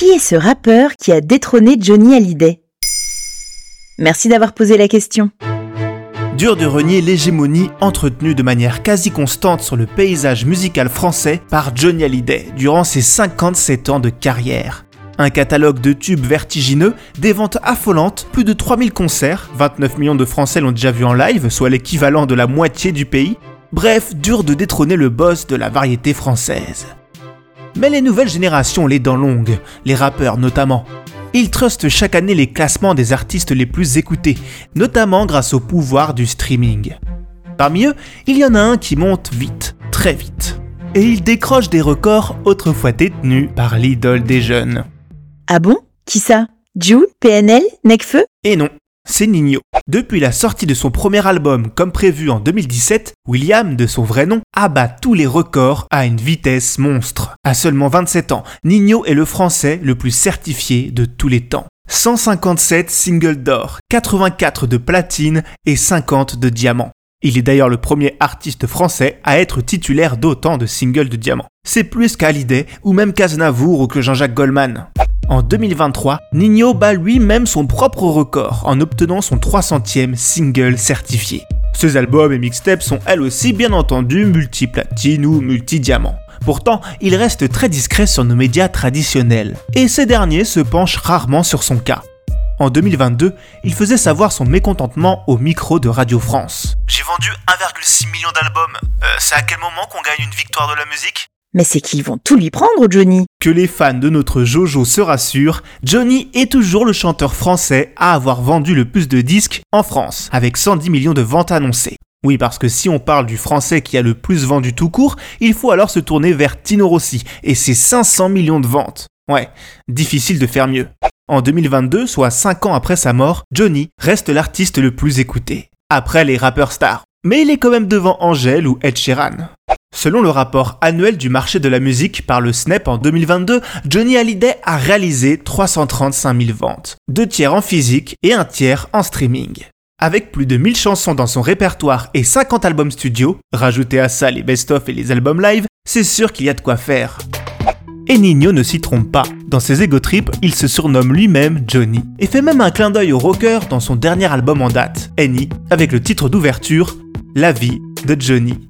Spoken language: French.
Qui est ce rappeur qui a détrôné Johnny Hallyday? Merci d'avoir posé la question. Dur de renier l'hégémonie entretenue de manière quasi constante sur le paysage musical français par Johnny Hallyday durant ses 57 ans de carrière. Un catalogue de tubes vertigineux, des ventes affolantes, plus de 3000 concerts, 29 millions de Français l'ont déjà vu en live, soit l'équivalent de la moitié du pays. Bref, dur de détrôner le boss de la variété française. Mais les nouvelles générations les dents longues, les rappeurs notamment. Ils trustent chaque année les classements des artistes les plus écoutés, notamment grâce au pouvoir du streaming. Parmi eux, il y en a un qui monte vite, très vite. Et il décroche des records autrefois détenus par l'idole des jeunes. Ah bon? Qui ça? Jules? PNL Necfeu Et non, c'est Nino. Depuis la sortie de son premier album comme prévu en 2017, William, de son vrai nom, abat tous les records à une vitesse monstre. À seulement 27 ans, Nino est le français le plus certifié de tous les temps. 157 singles d'or, 84 de platine et 50 de diamant. Il est d'ailleurs le premier artiste français à être titulaire d'autant de singles de diamant. C'est plus qu'Hallyday ou même qu'Aznavour ou que Jean-Jacques Goldman. En 2023, Nino bat lui-même son propre record en obtenant son 300e single certifié. Ses albums et mixtapes sont elles aussi bien entendu multiplatine ou multidiamant. Pourtant, il reste très discret sur nos médias traditionnels, et ces derniers se penchent rarement sur son cas. En 2022, il faisait savoir son mécontentement au micro de Radio France. J'ai vendu 1,6 million d'albums. Euh, c'est à quel moment qu'on gagne une victoire de la musique? Mais c'est qu'ils vont tout lui prendre, Johnny. Que les fans de notre Jojo se rassurent, Johnny est toujours le chanteur français à avoir vendu le plus de disques en France, avec 110 millions de ventes annoncées. Oui, parce que si on parle du français qui a le plus vendu tout court, il faut alors se tourner vers Tino Rossi et ses 500 millions de ventes. Ouais, difficile de faire mieux. En 2022, soit 5 ans après sa mort, Johnny reste l'artiste le plus écouté, après les rappeurs stars. Mais il est quand même devant Angèle ou Ed Sheeran. Selon le rapport annuel du marché de la musique par le SNEP en 2022, Johnny Hallyday a réalisé 335 000 ventes, deux tiers en physique et un tiers en streaming. Avec plus de 1000 chansons dans son répertoire et 50 albums studio, rajoutés à ça les best-of et les albums live, c'est sûr qu'il y a de quoi faire. Et Nino ne s'y trompe pas. Dans ses ego trips, il se surnomme lui-même Johnny et fait même un clin d'œil au rocker dans son dernier album en date, Annie, avec le titre d'ouverture La vie de Johnny.